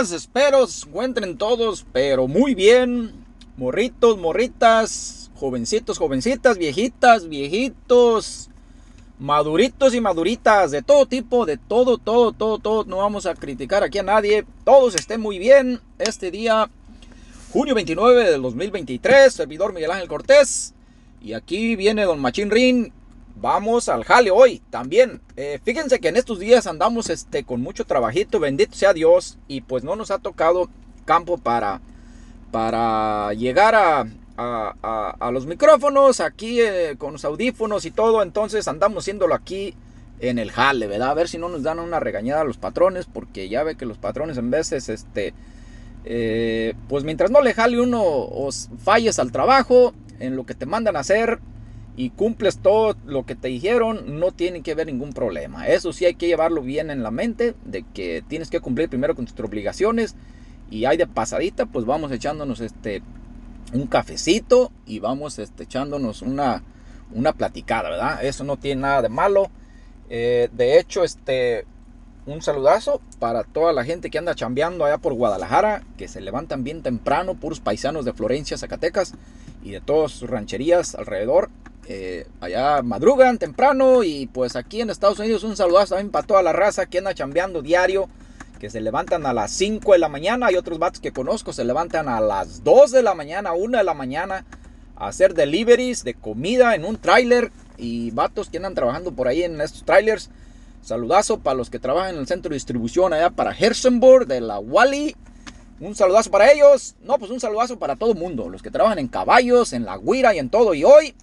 Días, espero se encuentren todos, pero muy bien. Morritos, morritas, jovencitos, jovencitas, viejitas, viejitos, maduritos y maduritas, de todo tipo, de todo, todo, todo, todo. No vamos a criticar aquí a nadie. Todos estén muy bien. Este día, junio 29 del 2023, servidor Miguel Ángel Cortés. Y aquí viene Don Machín Rin vamos al jale hoy también. Eh, fíjense que en estos días andamos este, con mucho trabajito, bendito sea Dios, y pues no nos ha tocado campo para, para llegar a, a, los micrófonos aquí eh, con los audífonos y todo, entonces andamos haciéndolo aquí en el jale, ¿verdad? A ver si no nos dan una regañada a los patrones, porque ya ve que los patrones en veces, este, eh, pues mientras no le jale uno os falles al trabajo, en lo que te mandan a hacer, y cumples todo lo que te dijeron, no tiene que haber ningún problema. Eso sí hay que llevarlo bien en la mente, de que tienes que cumplir primero con tus obligaciones y hay de pasadita, pues vamos echándonos este un cafecito y vamos este, echándonos una, una platicada, ¿verdad? Eso no tiene nada de malo. Eh, de hecho, este, un saludazo para toda la gente que anda chambeando allá por Guadalajara, que se levantan bien temprano, puros paisanos de Florencia, Zacatecas y de todas sus rancherías alrededor. Eh, allá madrugan temprano y pues aquí en Estados Unidos un saludazo también para toda la raza que anda chambeando diario, que se levantan a las 5 de la mañana. Hay otros vatos que conozco, se levantan a las 2 de la mañana, 1 de la mañana a hacer deliveries de comida en un trailer y vatos que andan trabajando por ahí en estos trailers. Saludazo para los que trabajan en el centro de distribución allá para Hersenburg de la Wally. Un saludazo para ellos. No, pues un saludazo para todo el mundo. Los que trabajan en caballos, en la guira y en todo. Y hoy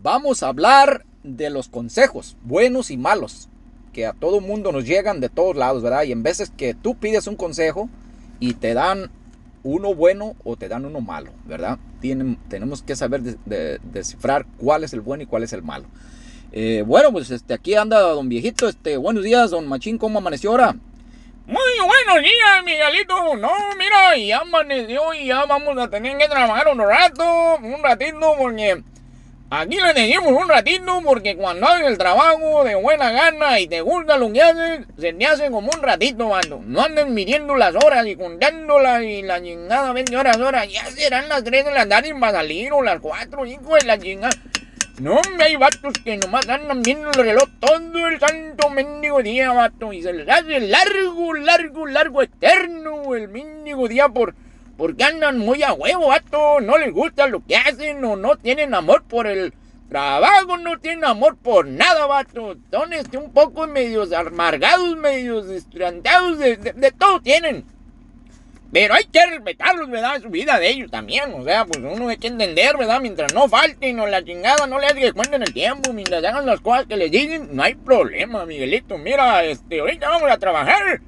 Vamos a hablar de los consejos, buenos y malos, que a todo mundo nos llegan de todos lados, ¿verdad? Y en veces que tú pides un consejo y te dan uno bueno o te dan uno malo, ¿verdad? Tenemos que saber descifrar cuál es el bueno y cuál es el malo. Eh, bueno, pues este, aquí anda don viejito, este, buenos días, don Machín, ¿cómo amaneció ahora? Muy buenos días, Miguelito. No, mira, ya amaneció y ya vamos a tener que trabajar un rato, un ratito, porque Aquí le decimos un ratito porque cuando haces el trabajo de buena gana y te gusta lo que haces, se te hace como un ratito, mano. No anden midiendo las horas y contándolas y la chingada 20 horas, horas. Ya serán las 3 de la tarde y va a salir o las 4, 5 de la chingada. No, me hay vatos que nomás andan viendo el reloj todo el santo mendigo día, vato. Y se les hace largo, largo, largo, eterno el mendigo día por porque andan muy a huevo, vato. No les gusta lo que hacen o no tienen amor por el trabajo, no tienen amor por nada, vato. Son este, un poco medios amargados, medios estrandados, de, de, todo tienen. Pero hay que respetarlos, ¿verdad? Su vida de ellos también. O sea, pues uno hay que entender, ¿verdad? Mientras no falten o la chingada no les que cuenten el tiempo, mientras hagan las cosas que les dicen, no hay problema, Miguelito. Mira, este, ahorita vamos a trabajar.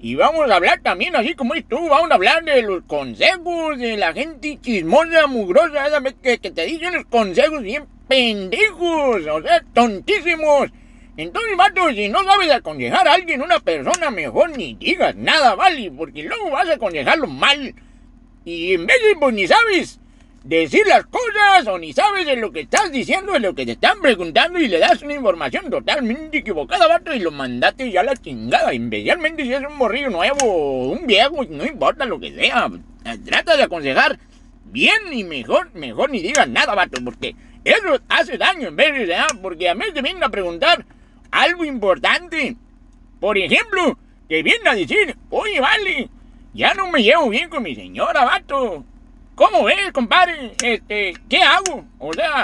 Y vamos a hablar también, así como tú, vamos a hablar de los consejos de la gente chismosa, mugrosa, que, que te dicen los consejos bien pendejos, o sea, tontísimos. Entonces, vato, si no sabes aconsejar a alguien, una persona, mejor ni digas nada, ¿vale? Porque luego vas a aconsejarlo mal. Y en vez de, pues ni sabes, decir las cosas o ni sabes de lo que estás diciendo, de lo que te están preguntando y le das una información totalmente equivocada, vato, y lo mandaste ya a la chingada. Especialmente si es un morrillo nuevo, un viejo, no importa lo que sea. Trata de aconsejar bien y mejor, mejor ni digas nada, vato, porque eso hace daño en vez de, ¿eh? porque a mí te vienen a preguntar algo importante. Por ejemplo, te vienen a decir, oye, vale, ya no me llevo bien con mi señora, vato. ¿Cómo ves, compadre? Este, ¿qué hago? O sea,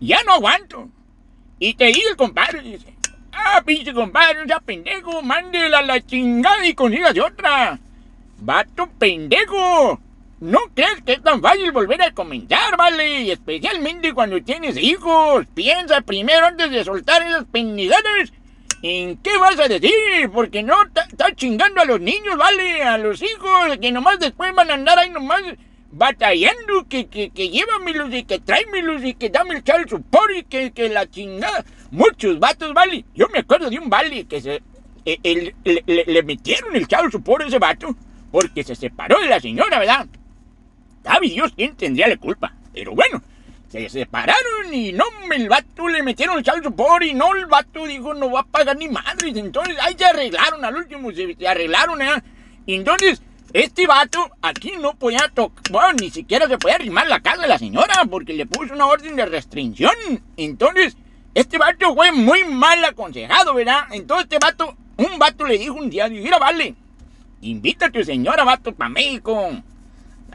ya no aguanto. Y te dice el compadre, dice, ah, pinche compadre, sea pendejo, mándela a la chingada y consígase otra. Vato pendejo. No crees que es tan fácil volver a comenzar, ¿vale? Especialmente cuando tienes hijos. Piensa primero antes de soltar esas pendejadas. ¿En qué vas a decir? Porque no estás chingando a los niños, ¿vale? A los hijos, que nomás después van a andar ahí nomás batallando, que, que, que llévamelos y que tráemelos y que dame el chal support y que, que la chingada. Muchos vatos, vale. Yo me acuerdo de un vale que se eh, le, metieron el chal support a ese vato porque se separó de la señora, ¿verdad? Sabe Dios quién tendría la culpa. Pero bueno, se separaron y no, el vato le metieron el chavo por y no, el vato dijo no va a pagar ni madres. Entonces ahí se arreglaron, al último se, arreglaron, ¿eh? Entonces este vato aquí no podía tocar, bueno, ni siquiera se podía arrimar la casa de la señora porque le puso una orden de restricción. Entonces, este vato fue muy mal aconsejado, ¿verdad? Entonces este vato, un vato le dijo un día, mira, vale, invita a tu señora, vato, para México.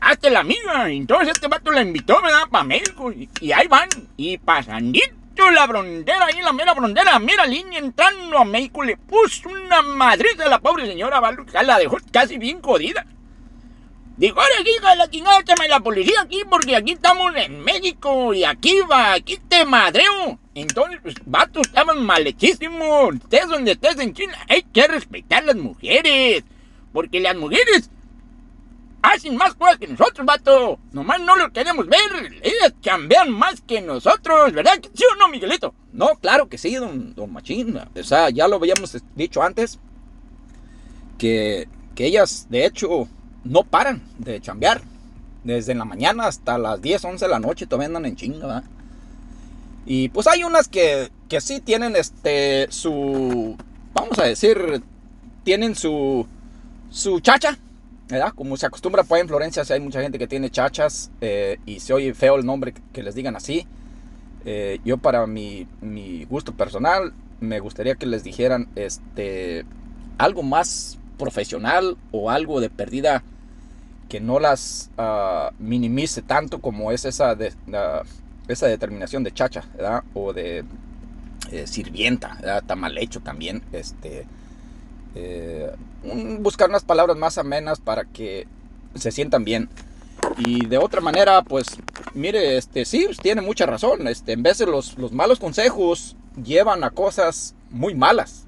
Hazte la amiga. Entonces este vato la invitó, ¿verdad? Para México. Y, ahí van. Y pasandito la frontera, ahí la mera frontera, mira línea entrando a México, le puso una madriza a la pobre señora, la dejó casi bien jodida. Dijo, ahora hija de la chingada, échame la policía aquí porque aquí estamos en México y aquí va, aquí te madreo. Entonces, pues, vatos estaban malhechísimos. Estés donde estés en China, hay que respetar a las mujeres. Porque las mujeres hacen más cosas que nosotros, vato. Nomás no lo queremos ver. Ellas cambian más que nosotros, ¿verdad? ¿Sí o no, Miguelito? No, claro que sí, don, don Machín. O sea, ya lo habíamos dicho antes. Que, que ellas, de hecho, no paran de chambear. Desde la mañana hasta las 10, 11 de la noche todavía andan en chinga, ¿verdad? Y pues hay unas que, que sí tienen este su vamos a decir tienen su su chacha, ¿verdad? Como se acostumbra pues en Florencia, si hay mucha gente que tiene chachas eh, y se oye feo el nombre que les digan así. Eh, yo para mi, mi, gusto personal me gustaría que les dijeran este algo más profesional o algo de perdida que no las uh, minimice tanto como es esa, de, esa determinación de chacha, ¿verdad? O de eh, sirvienta, ¿verdad? Está mal hecho también. Este, eh, buscar unas palabras más amenas para que se sientan bien. Y de otra manera, pues, mire, este, sí, tiene mucha razón. Este, en de los, los malos consejos llevan a cosas muy malas.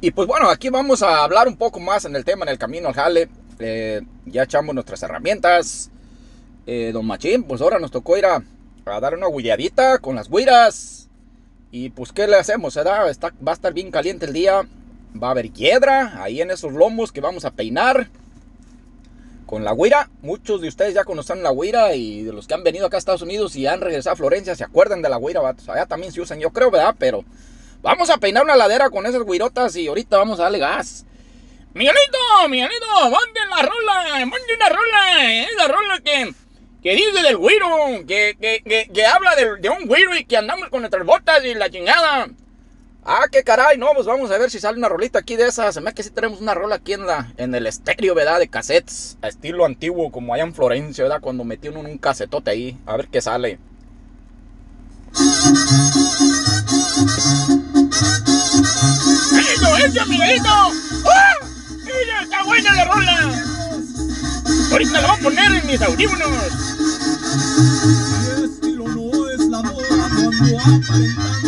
Y pues bueno, aquí vamos a hablar un poco más en el tema en el camino al jale. Eh, ya echamos nuestras herramientas. Eh, don Machín, pues ahora nos tocó ir a, dar una huilladita con las guiras. Y pues, ¿qué le hacemos? va a estar bien caliente el día. Va a haber hiedra ahí en esos lomos que vamos a peinar. Con la guira, muchos de ustedes ya conocen la guira y de los que han venido acá a Estados Unidos y han regresado a Florencia se acuerdan de la guira, Allá también se usan, yo creo, ¿verdad? Pero vamos a peinar una ladera con esas guirotas y ahorita vamos a darle gas. Miguelito, Miguelito, ponte la rola, ponte una rola, esa rola que, que dice del güiro, que, que, que, habla de, de, un güiro y que andamos con nuestras botas y la chingada. Ah, qué caray, no, pues vamos a ver si sale una rolita aquí de esas. Se me que sí tenemos una rola aquí en, la, en el estéreo, ¿verdad? De cassettes, a estilo antiguo, como allá en Florencia, ¿verdad? Cuando metí uno en un casetote ahí, a ver qué sale. ¡Eso, eso, Miguelito! ¡Ah! ¡Mira, está buena la rola! Ahorita la voy a poner en mis audífonos. Mi estilo no es la moda cuando aparentando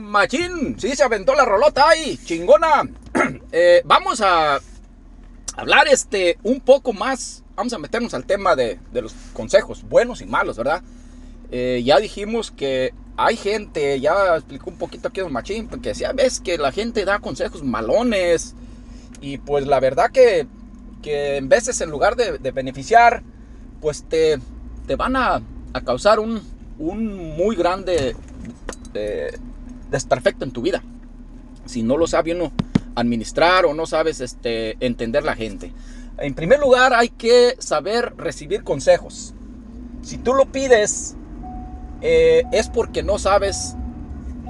machín. Sí, se aventó la rolota ahí, chingona. Eh, vamos a hablar este un poco más. Vamos a meternos al tema de, los consejos buenos y malos, ¿verdad? Eh, ya dijimos que hay gente, ya explicó un poquito aquí el machín, porque decía, ves que la gente da consejos malones. Y pues la verdad que que en veces en lugar de, de beneficiar, pues te, te van a, a causar un, un, muy grande desperfecto en tu vida. Si no lo sabe uno administrar o no sabes este, entender la gente. En primer lugar, hay que saber recibir consejos. Si tú lo pides, eh, es porque no sabes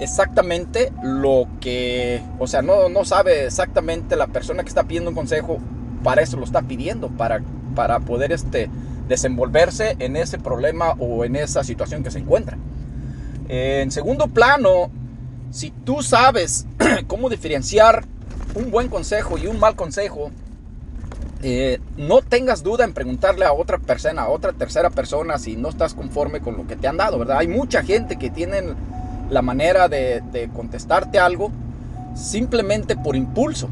exactamente lo que, o sea, no, no sabe exactamente la persona que está pidiendo un consejo, para eso lo está pidiendo, para, para poder este, desenvolverse en ese problema o en esa situación que se encuentra. En segundo plano, si tú sabes cómo diferenciar un buen consejo y un mal consejo, eh, no tengas duda en preguntarle a otra persona, a otra tercera persona, si no estás conforme con lo que te han dado, ¿verdad? Hay mucha gente que tienen la manera de, de contestarte algo simplemente por impulso,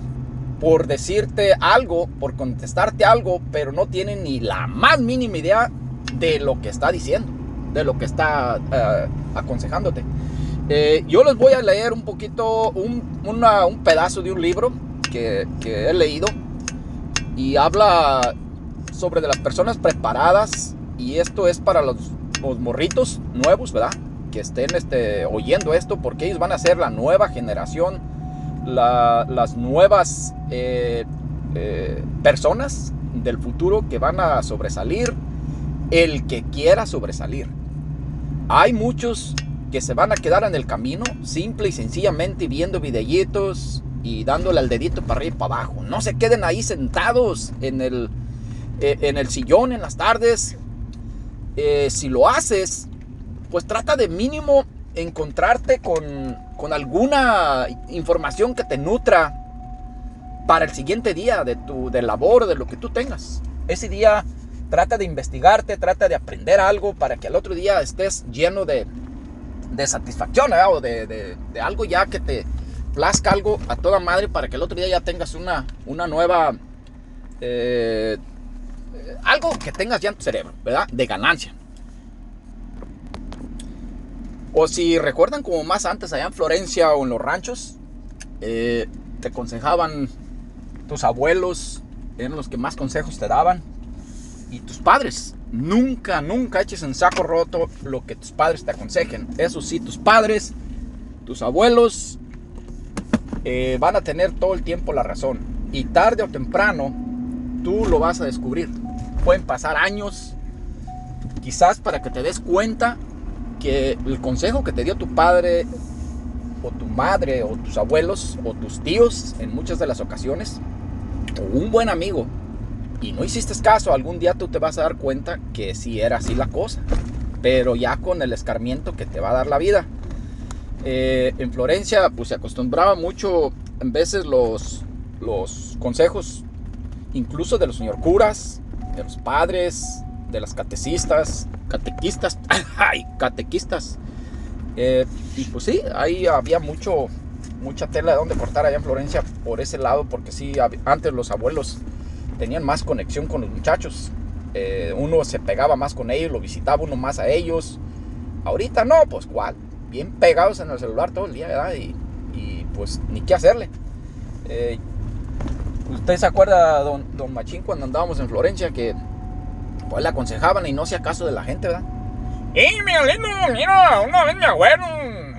por decirte algo, por contestarte algo, pero no tienen ni la más mínima idea de lo que está diciendo, de lo que está uh, aconsejándote. Eh, yo les voy a leer un poquito, un, un pedazo de un libro que, he leído y habla sobre de las personas preparadas y esto es para los, morritos nuevos, ¿verdad? Que estén este, oyendo esto porque ellos van a ser la nueva generación, la, las nuevas eh, eh, personas del futuro que van a sobresalir, el que quiera sobresalir. Hay muchos que se van a quedar en el camino, simple y sencillamente viendo videitos y dándole al dedito para arriba y para abajo. No se queden ahí sentados en el, eh, en el sillón en las tardes. Eh, si lo haces, pues trata de mínimo encontrarte con, con alguna información que te nutra para el siguiente día de tu de labor, de lo que tú tengas. Ese día trata de investigarte, trata de aprender algo para que al otro día estés lleno de, de satisfacción o de, de, de, algo ya que te plazca algo a toda madre para que el otro día ya tengas una, una nueva... Eh, algo que tengas ya en tu cerebro, ¿verdad? De ganancia. O si recuerdan como más antes allá en Florencia o en los ranchos, eh, te aconsejaban tus abuelos, eran los que más consejos te daban, y tus padres. Nunca, nunca eches en saco roto lo que tus padres te aconsejen. Eso sí, tus padres, tus abuelos eh, van a tener todo el tiempo la razón. Y tarde o temprano tú lo vas a descubrir. Pueden pasar años, quizás para que te des cuenta que el consejo que te dio tu padre o tu madre o tus abuelos o tus tíos en muchas de las ocasiones o un buen amigo y no hiciste caso, algún día tú te vas a dar cuenta que sí era así la cosa, pero ya con el escarmiento que te va a dar la vida. Eh, en Florencia pues se acostumbraba mucho en veces los, los consejos incluso de los señor curas, de los padres, de las catecistas, catequistas, ay, catequistas. Eh, y pues sí, ahí había mucho, mucha tela de donde cortar allá en Florencia por ese lado, porque sí, antes los abuelos tenían más conexión con los muchachos. Eh, uno se pegaba más con ellos, lo visitaba uno más a ellos. Ahorita no, pues cuál. Bien pegados en el celular todo el día, ¿verdad? Y, y pues ni qué hacerle. Eh, ¿Usted se acuerda, don, Machín, cuando andábamos en Florencia, que pues le aconsejaban y no hacía caso de la gente, ¿verdad? ¡Ey, mi lindo! Mira, una vez me acuerdo,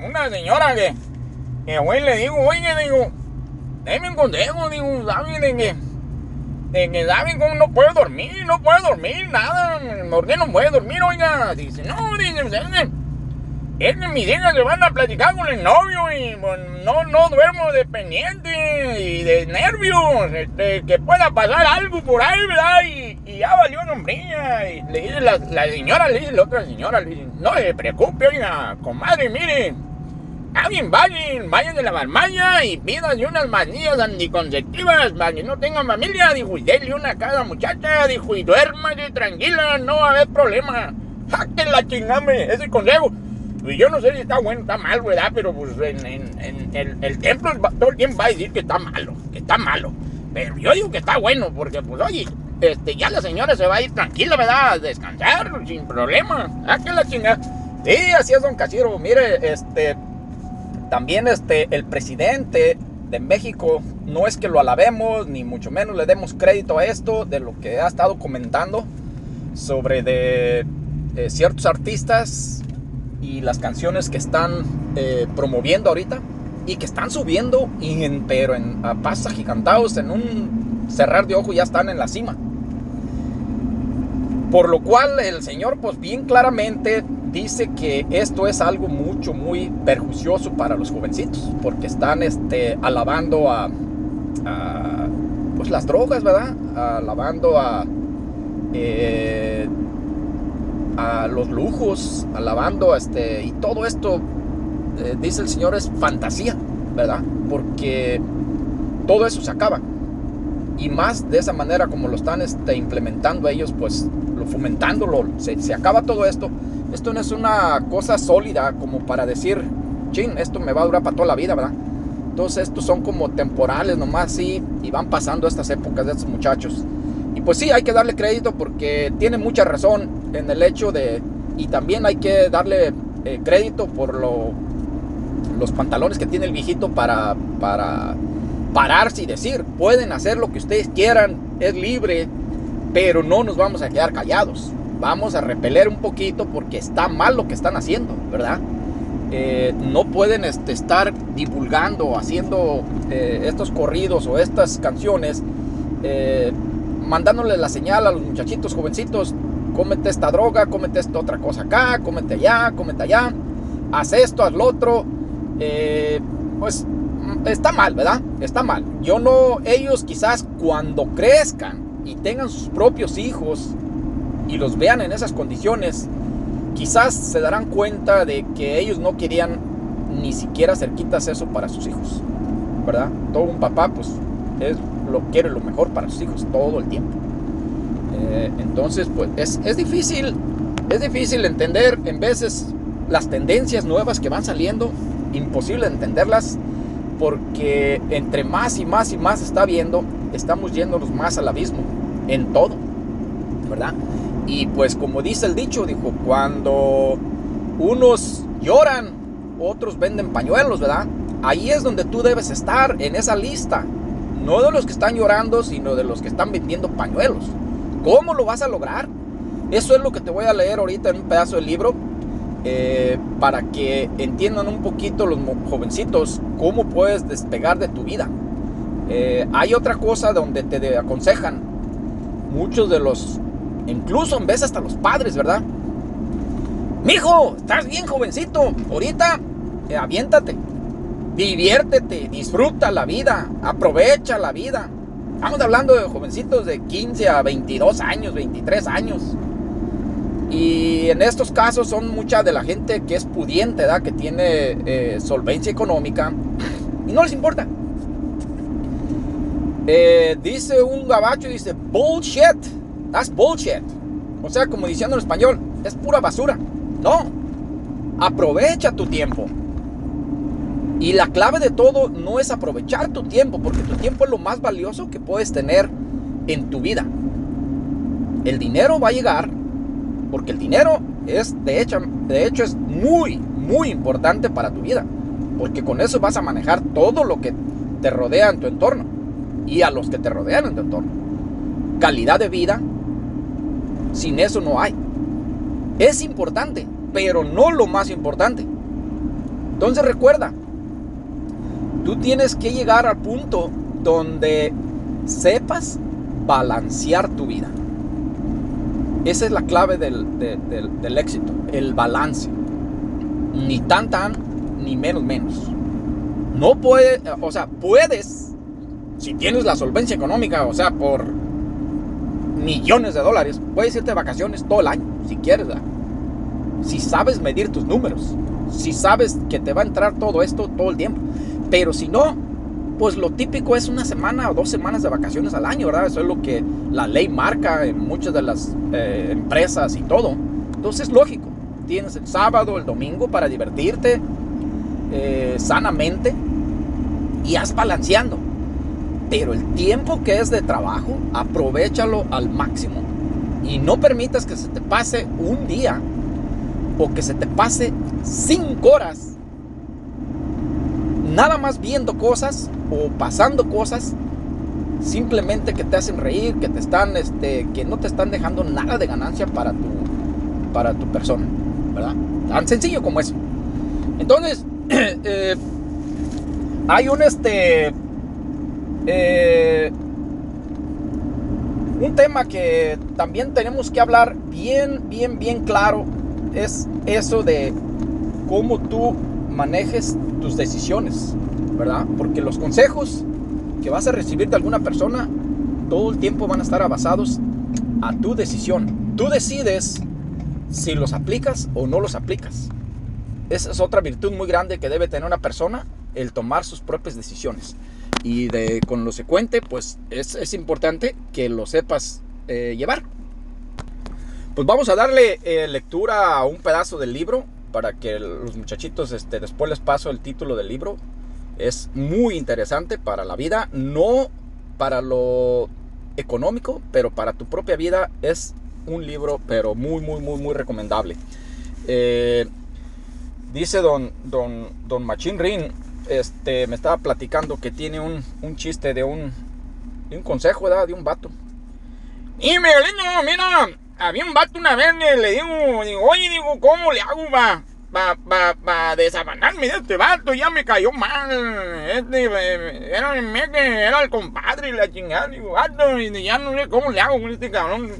una señora que, que güey, le digo, oye, digo, déme un consejo, digo, ¿saben de de que cómo no puedo dormir, no puedo dormir, nada, ¿por qué no puedo dormir, oiga? Dice, no, dice, es que mis hijas se van a platicar con el novio y no, no duermo de pendiente y de nervios, este, que pueda pasar algo por ahí, ¿verdad? Y, y ya valió nombrilla. Y le dice la, la, señora, le dice la otra señora, le dice, no se preocupe, oiga, comadre, mire, alguien vayan, vayan de la farmacia y pidan unas manillas anticonceptivas para que no tengan familia, dijo, y denle una a cada muchacha, dijo, y duérmase tranquila, no va a haber problema. ¡Ja, que la chingame! Ese consejo. Y yo no sé si está bueno está mal, ¿verdad? Pero pues en, en, en el, el, templo todo el tiempo va a decir que está malo, que está malo. Pero yo digo que está bueno, porque pues oye, este, ya la señora se va a ir tranquila, ¿verdad? A descansar, sin problema. ¡Ah, que la chingada! Sí, así es, don Cachiro. Mire, este, también este, el presidente de México, no es que lo alabemos, ni mucho menos le demos crédito a esto, de lo que ha estado comentando sobre de eh, ciertos artistas y las canciones que están eh, promoviendo ahorita y que están subiendo, en, pero en, a pasos agigantados, en un cerrar de ojo ya están en la cima. Por lo cual el Señor pues bien claramente dice que esto es algo mucho, muy perjuicioso para los jovencitos, porque están este, alabando a, pues las drogas, ¿verdad? Alabando a, eh, a los lujos, alabando este, y todo esto, eh, dice el Señor, es fantasía, ¿verdad? Porque todo eso se acaba. Y más de esa manera como lo están este, implementando ellos, pues lo fomentándolo, se, se acaba todo esto. Esto no es una cosa sólida como para decir, chin, esto me va a durar para toda la vida, ¿verdad? Entonces estos son como temporales nomás, sí, y van pasando estas épocas de estos muchachos. Y pues sí, hay que darle crédito porque tiene mucha razón en el hecho de, y también hay que darle eh, crédito por lo, los pantalones que tiene el viejito para, para pararse y decir, pueden hacer lo que ustedes quieran, es libre, pero no nos vamos a quedar callados. Vamos a repeler un poquito porque está mal lo que están haciendo, ¿verdad? Eh, no pueden este, estar divulgando, haciendo eh, estos corridos o estas canciones, eh, mandándole la señal a los muchachitos jovencitos, cómete esta droga, cómete esta otra cosa acá, cómete allá, cómete allá, haz esto, haz lo otro, pues está mal, ¿verdad? Está mal. Yo no, ellos quizás cuando crezcan y tengan sus propios hijos y los vean en esas condiciones, quizás se darán cuenta de que ellos no querían ni siquiera cerquitas eso para sus hijos, ¿verdad? Todo un papá, pues, es, lo quiere lo mejor para sus hijos todo el tiempo. Eh, entonces, pues, es, es difícil, es difícil entender en veces las tendencias nuevas que van saliendo, imposible entenderlas, porque entre más y más y más está viendo, estamos yéndonos más al abismo en todo, ¿verdad? Y pues como dice el dicho, dijo, cuando unos lloran, otros venden pañuelos, ¿verdad? Ahí es donde tú debes estar, en esa lista. No de los que están llorando, sino de los que están vendiendo pañuelos. ¿Cómo lo vas a lograr? Eso es lo que te voy a leer ahorita en un pedazo del libro. Eh, para que entiendan un poquito los jovencitos cómo puedes despegar de tu vida. Eh, hay otra cosa donde te aconsejan muchos de los Incluso en vez hasta los padres, ¿verdad? Mijo, estás bien jovencito. Ahorita, eh, aviéntate. Diviértete, disfruta la vida, aprovecha la vida. Estamos hablando de jovencitos de 15 a 22 años, 23 años. Y en estos casos son mucha de la gente que es pudiente, ¿verdad? que tiene eh, solvencia económica y no les importa. Eh, dice un gabacho, dice, bullshit. That's bullshit. O sea, como diciendo en español, es pura basura. No. Aprovecha tu tiempo. Y la clave de todo no es aprovechar tu tiempo, porque tu tiempo es lo más valioso que puedes tener en tu vida. El dinero va a llegar, porque el dinero es, de hecho, de hecho es muy, muy importante para tu vida. Porque con eso vas a manejar todo lo que te rodea en tu entorno y a los que te rodean en tu entorno. Calidad de vida, sin eso no hay. Es importante, pero no lo más importante. Entonces recuerda, tú tienes que llegar al punto donde sepas balancear tu vida. Esa es la clave del, éxito, el balance. Ni tan tan, ni menos menos. No puede, o sea, puedes, si tienes la solvencia económica, o sea, por millones de dólares, puedes irte de vacaciones todo el año, si quieres. Si sabes medir tus números, si sabes que te va a entrar todo esto todo el tiempo. Pero si no, pues lo típico es una semana o dos semanas de vacaciones al año, ¿verdad? Eso es lo que la ley marca en muchas de las eh, empresas y todo. Entonces es lógico. Tienes el sábado, el domingo para divertirte eh, sanamente y haz balanceando. Pero el tiempo que es de trabajo, aprovechalo al máximo. Y no permitas que se te pase un día o que se te pase cinco horas. nada más viendo cosas o pasando cosas simplemente que te hacen reír, que te están, este, que no te están dejando nada de ganancia para tu, para tu persona, ¿verdad? Tan sencillo como eso. Entonces, eh, hay un este, eh, un tema que también tenemos que hablar bien, bien, bien claro es eso de cómo tú manejes tus decisiones, ¿verdad? Porque los consejos que vas a recibir de alguna persona todo el tiempo van a estar basados a tu decisión. Tú decides si los aplicas o no los aplicas. Esa es otra virtud muy grande que debe tener una persona, el tomar sus propias decisiones. Y de, con lo secuente, pues es, es importante que lo sepas eh, llevar. Pues vamos a darle eh, lectura a un pedazo del libro para que los muchachitos este, después les paso el título del libro es muy interesante para la vida, no para lo económico, pero para tu propia vida es un libro, pero muy, muy, muy, muy recomendable. Eh, dice don, don, don Machín Rin, este, me estaba platicando que tiene un, chiste de un, consejo. De un vato. Y Miguelito, mira, había un vato una vez, le digo, digo, oye, digo, ¿cómo le hago, para pa, pa desafanarme de este vato, ya me cayó mal. Este, eh, era, era el compadre y la chingada. Digo, vato, y ya no sé cómo le hago con este cabrón.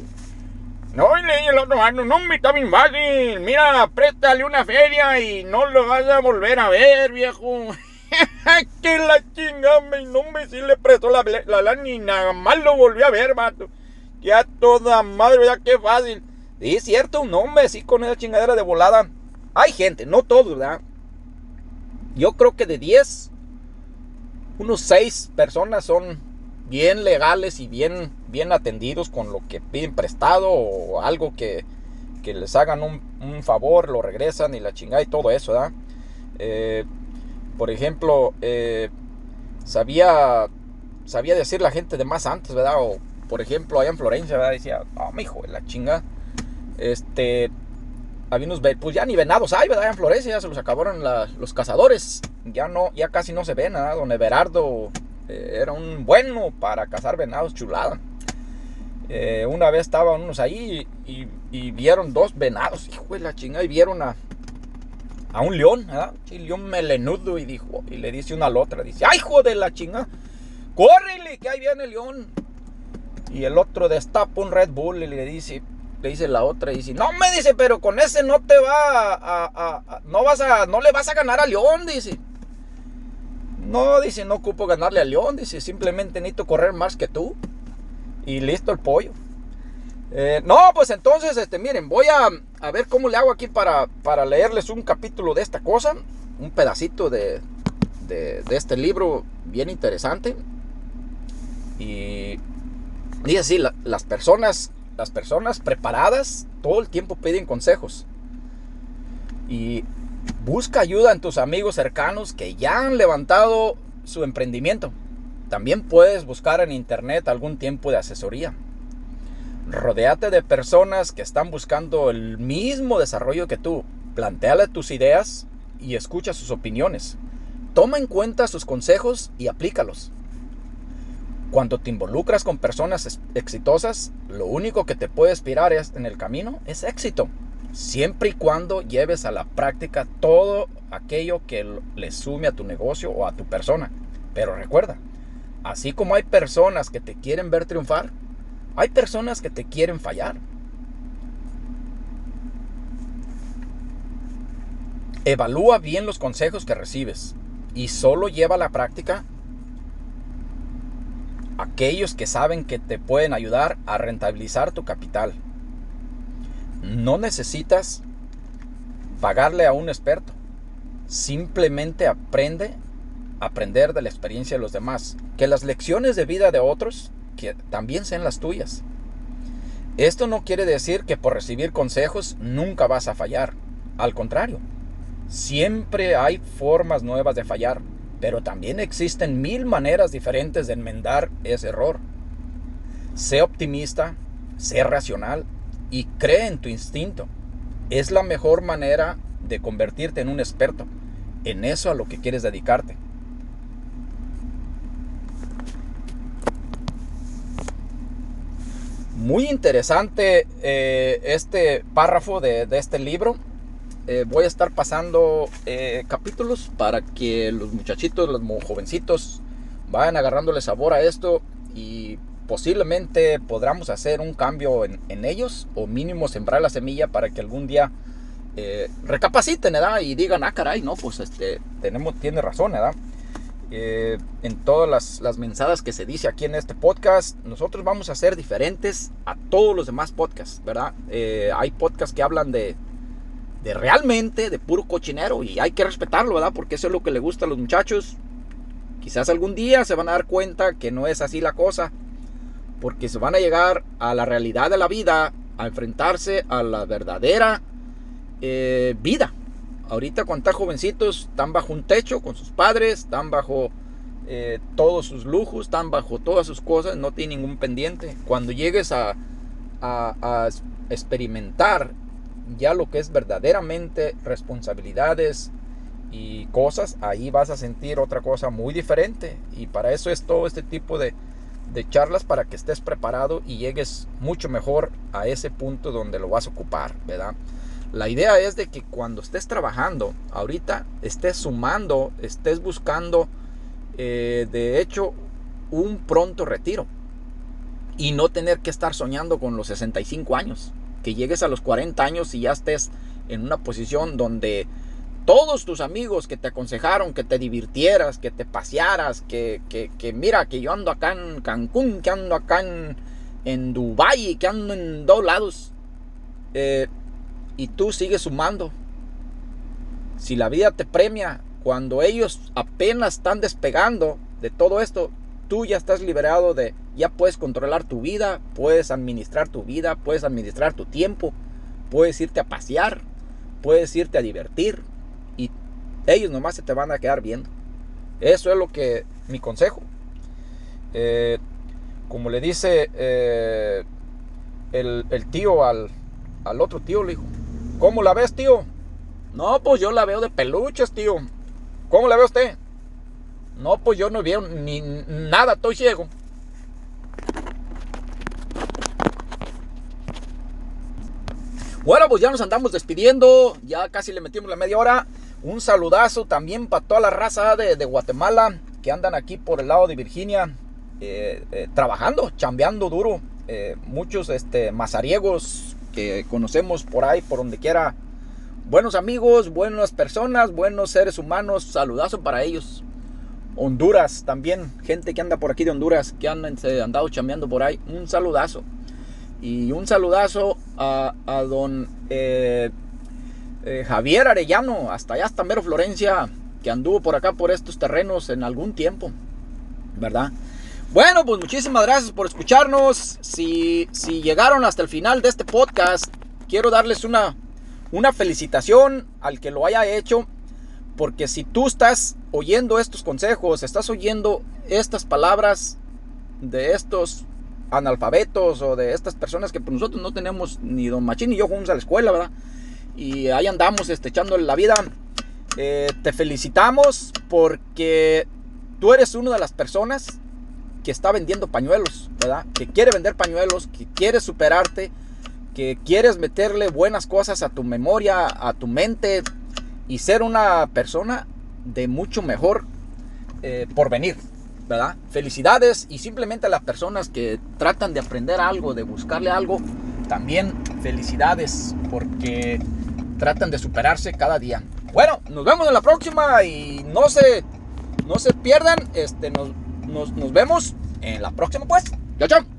No, y le dije el otro vato, no, me está bien fácil. Mira, préstale una feria y no lo vas a volver a ver, viejo. que la chingada, me, no me si le prestó la, la lana ni nada más lo volví a ver, vato. Ya toda madre, ya qué fácil. Sí, es cierto, un hombre, sí, con esa chingadera de volada. Hay gente, no todos, ¿verdad? Yo creo que de 10, unos 6 personas son bien legales y bien, bien atendidos con lo que piden prestado o algo que, que les hagan un, favor, lo regresan y la chingada y todo eso, ¿verdad? Eh, por ejemplo, eh, sabía, sabía decir la gente de más antes, ¿verdad? Por ejemplo, allá en Florencia, ¿verdad? Decía, no, mi hijo, la chinga. Este, había unos, pues ya ni venados hay, ¿verdad? En Florencia ya se los acabaron los cazadores. Ya no, ya casi no se ven, ¿verdad? Don Everardo eh, era un bueno para cazar venados chulada. Eh, una vez estaban unos ahí y, vieron dos venados, hijo de la chingada, y vieron a, a un león, ¿verdad? Un león melenudo y dijo, y le dice una al otra, dice, ¡ay, hijo de la chingada! ¡Córrele, que ahí viene el león! Y el otro destapa un Red Bull y le dice, le dice la otra y dice, no me dice, pero con ese no te va a, no vas a, no le vas a ganar a León, dice. No, dice, no ocupo ganarle a León, dice, simplemente necesito correr más que tú. Y listo el pollo. Eh, no, pues entonces, este, miren, voy a, a, ver cómo le hago aquí para, para leerles un capítulo de esta cosa, un pedacito de, de, este libro bien interesante. Y dice así, las personas las personas preparadas todo el tiempo piden consejos. Y busca ayuda en tus amigos cercanos que ya han levantado su emprendimiento. También puedes buscar en internet algún tiempo de asesoría. Rodéate de personas que están buscando el mismo desarrollo que tú. Plantéale tus ideas y escucha sus opiniones. Toma en cuenta sus consejos y aplícalos. Cuando te involucras con personas exitosas, lo único que te puede aspirar es, en el camino es éxito, siempre y cuando lleves a la práctica todo aquello que le sume a tu negocio o a tu persona. Pero recuerda, así como hay personas que te quieren ver triunfar, hay personas que te quieren fallar. Evalúa bien los consejos que recibes y solo lleva a la práctica aquellos que saben que te pueden ayudar a rentabilizar tu capital. No necesitas pagarle a un experto. Simplemente aprende aprender de la experiencia de los demás. Que las lecciones de vida de otros que también sean las tuyas. Esto no quiere decir que por recibir consejos nunca vas a fallar. Al contrario, siempre hay formas nuevas de fallar pero también existen mil maneras diferentes de enmendar ese error. Sé optimista, sé racional y cree en tu instinto. Es la mejor manera de convertirte en un experto, en eso a lo que quieres dedicarte. Muy interesante eh, este párrafo de, este libro. Eh, voy a estar pasando eh, capítulos para que los muchachitos, los jovencitos, vayan agarrándole sabor a esto y posiblemente podamos hacer un cambio en, en ellos o mínimo sembrar la semilla para que algún día eh, recapaciten, ¿verdad? Y digan, ah, caray, no, pues este, tenemos, tiene razón, ¿verdad? Eh, en todas las, las mensadas que se dice aquí en este podcast, nosotros vamos a ser diferentes a todos los demás podcasts, ¿verdad? Eh, hay podcasts que hablan de, de realmente, de puro cochinero, y hay que respetarlo, ¿verdad? Porque eso es lo que le gusta a los muchachos. Quizás algún día se van a dar cuenta que no es así la cosa, porque se van a llegar a la realidad de la vida, a enfrentarse a la verdadera eh, vida. Ahorita están jovencitos, están bajo un techo con sus padres, están bajo eh, todos sus lujos, están bajo todas sus cosas, no tienen ningún pendiente. Cuando llegues a experimentar ya lo que es verdaderamente responsabilidades y cosas, ahí vas a sentir otra cosa muy diferente. Y para eso es todo este tipo de, de charlas para que estés preparado y llegues mucho mejor a ese punto donde lo vas a ocupar, ¿verdad? La idea es de que cuando estés trabajando, ahorita estés sumando, estés buscando, eh, de hecho, un pronto retiro. Y no tener que estar soñando con los 65 años. Que llegues a los 40 años y ya estés en una posición donde todos tus amigos que te aconsejaron que te divirtieras, que te pasearas, que, que, que mira, que yo ando acá en Cancún, que ando acá en, en Dubái, que ando en dos lados. Eh, y tú sigues sumando. Si la vida te premia cuando ellos apenas están despegando de todo esto, tú ya estás liberado de, ya puedes controlar tu vida, puedes administrar tu vida, puedes administrar tu tiempo, puedes irte a pasear, puedes irte a divertir y ellos nomás se te van a quedar viendo. Eso es lo que mi consejo. Eh, como le dice eh, el, el tío al, al otro tío, le dijo, ¿cómo la ves, tío? No, pues yo la veo de peluches, tío. ¿Cómo la ve usted? No, pues yo no veo ni nada, estoy ciego. Bueno, pues ya nos andamos despidiendo. Ya casi le metimos la media hora. Un saludazo también para toda la raza de, de Guatemala que andan aquí por el lado de Virginia. eh, eh, trabajando, chambeando duro. Eh, muchos este, mazariegos conocemos por ahí, por donde quiera. Buenos amigos, buenas personas, buenos seres humanos. Saludazo para ellos. Honduras también, gente que anda por aquí de Honduras, que han andado chambeando por ahí. Un saludazo. Y un saludazo a, a don eh, eh, Javier Arellano, hasta allá, hasta Mero Florencia, que anduvo por acá, por estos terrenos en algún tiempo, ¿verdad? Bueno, pues muchísimas gracias por escucharnos. Si, si llegaron hasta el final de este podcast, quiero darles una, una felicitación al que lo haya hecho. Porque si tú estás oyendo estos consejos, estás oyendo estas palabras de estos analfabetos o de estas personas que pues, nosotros no tenemos, ni don Machín ni yo fuimos a la escuela, ¿verdad? Y ahí andamos este, echándole la vida. Eh, te felicitamos porque tú eres una de las personas que está vendiendo pañuelos, ¿verdad? Que quiere vender pañuelos, que quiere superarte, que quieres meterle buenas cosas a tu memoria, a tu mente y ser una persona de mucho mejor eh, porvenir, ¿verdad? Felicidades y simplemente a las personas que tratan de aprender algo, de buscarle algo, también felicidades porque tratan de superarse cada día. Bueno, nos vemos en la próxima y no se, no se pierdan, este, nos, nos, nos vemos en la próxima pues. Chao, chao.